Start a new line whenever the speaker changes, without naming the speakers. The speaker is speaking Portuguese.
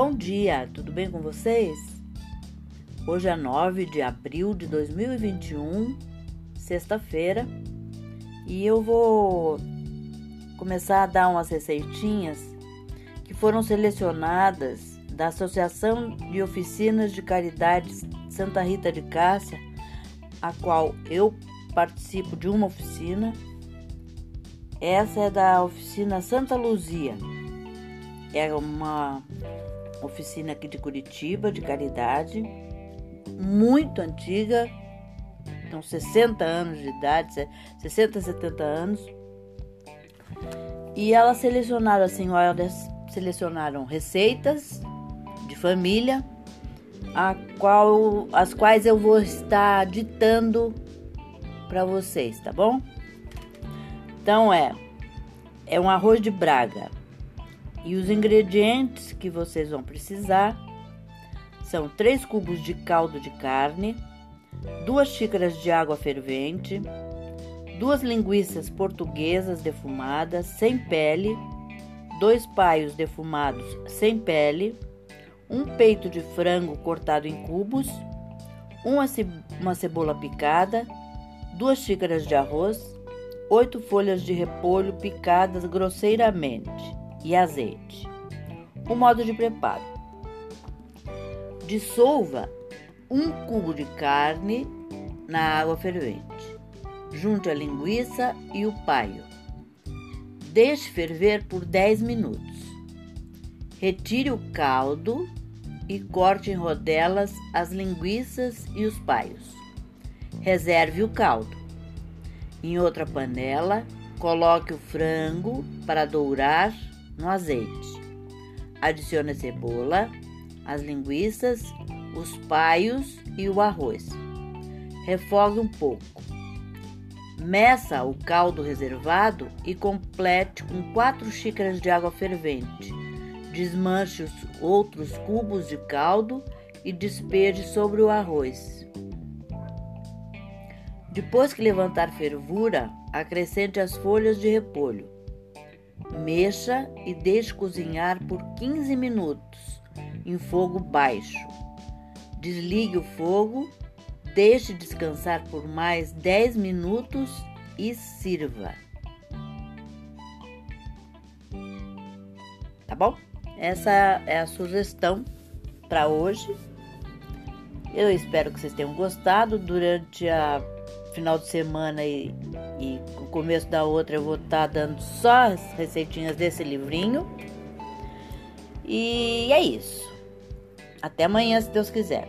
Bom dia, tudo bem com vocês? Hoje é 9 de abril de 2021, sexta-feira, e eu vou começar a dar umas receitinhas que foram selecionadas da Associação de Oficinas de Caridade Santa Rita de Cássia, a qual eu participo de uma oficina. Essa é da oficina Santa Luzia. É uma oficina aqui de Curitiba, de caridade, muito antiga, tem 60 anos de idade, 60, 70 anos. E elas selecionaram assim, elas selecionaram receitas de família, a qual, as quais eu vou estar ditando para vocês, tá bom? Então é é um arroz de braga, e os ingredientes que vocês vão precisar são 3 cubos de caldo de carne, 2 xícaras de água fervente, duas linguiças portuguesas defumadas sem pele, dois paios defumados sem pele, um peito de frango cortado em cubos, uma, ce uma cebola picada, duas xícaras de arroz, oito folhas de repolho picadas grosseiramente, e azeite. O modo de preparo: dissolva um cubo de carne na água fervente. Junte a linguiça e o paio. Deixe ferver por 10 minutos. Retire o caldo e corte em rodelas as linguiças e os paios. Reserve o caldo. Em outra panela, coloque o frango para dourar no azeite. Adicione a cebola, as linguiças, os paios e o arroz. Refogue um pouco. Meça o caldo reservado e complete com 4 xícaras de água fervente. Desmanche os outros cubos de caldo e despeje sobre o arroz. Depois que levantar fervura, acrescente as folhas de repolho. Mexa e deixe cozinhar por 15 minutos em fogo baixo. Desligue o fogo, deixe descansar por mais 10 minutos e sirva. Tá bom? Essa é a sugestão para hoje. Eu espero que vocês tenham gostado. Durante a final de semana e, e começo da outra eu vou estar tá dando só as receitinhas desse livrinho. E é isso. Até amanhã, se Deus quiser.